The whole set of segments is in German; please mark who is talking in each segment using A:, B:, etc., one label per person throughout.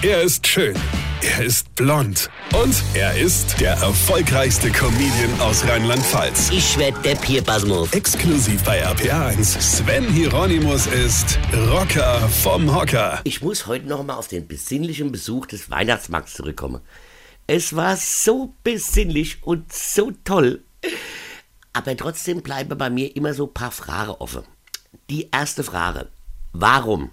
A: Er ist schön. Er ist blond. Und er ist der erfolgreichste Comedian aus Rheinland-Pfalz.
B: Ich werd der Pierpasmus.
A: Exklusiv bei RPA1. Sven Hieronymus ist Rocker vom Hocker.
B: Ich muss heute noch mal auf den besinnlichen Besuch des Weihnachtsmarkts zurückkommen. Es war so besinnlich und so toll. Aber trotzdem bleiben bei mir immer so ein paar Fragen offen. Die erste Frage. Warum?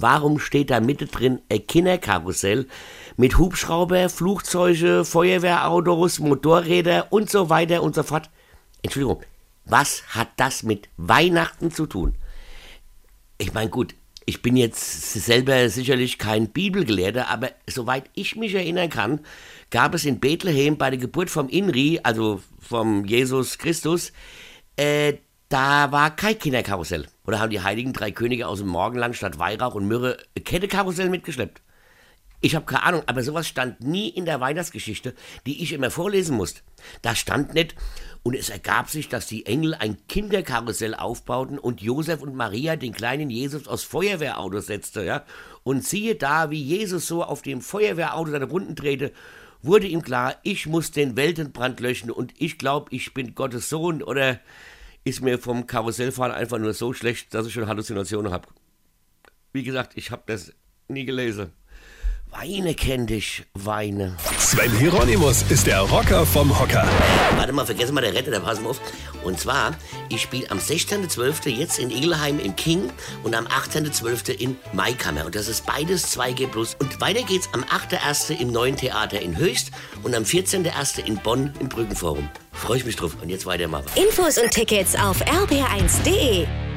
B: Warum steht da mitte drin ein Kinderkarussell mit Hubschrauber, Flugzeuge, Feuerwehrautos, Motorräder und so weiter und so fort? Entschuldigung, was hat das mit Weihnachten zu tun? Ich meine, gut, ich bin jetzt selber sicherlich kein Bibelgelehrter, aber soweit ich mich erinnern kann, gab es in Bethlehem bei der Geburt vom Inri, also vom Jesus Christus, äh, da war kein Kinderkarussell. Oder haben die heiligen drei Könige aus dem Morgenland statt Weihrauch und Myrrhe Kettekarussell mitgeschleppt? Ich habe keine Ahnung, aber sowas stand nie in der Weihnachtsgeschichte, die ich immer vorlesen musste. Da stand nicht, und es ergab sich, dass die Engel ein Kinderkarussell aufbauten und Josef und Maria den kleinen Jesus aus Feuerwehrautos setzte, ja. Und siehe da, wie Jesus so auf dem Feuerwehrauto seine Runden drehte, wurde ihm klar, ich muss den Weltenbrand löschen und ich glaube, ich bin Gottes Sohn oder ist mir vom Karussellfahren einfach nur so schlecht, dass ich schon Halluzinationen habe. Wie gesagt, ich habe das nie gelesen. Weine kenn dich, Weine.
A: Sven Hieronymus ist der Rocker vom Hocker.
B: Warte mal, vergessen mal der Retter, der passen wir auf. Und zwar, ich spiele am 16.12. jetzt in Igelheim im King und am 18.12. in Maikammer. Und das ist beides 2G+. Und weiter geht's am 8.1. im Neuen Theater in Höchst und am 14.1. in Bonn im Brückenforum. Freue ich mich drauf. Und jetzt weitermachen.
C: Infos und Tickets auf rb1.de.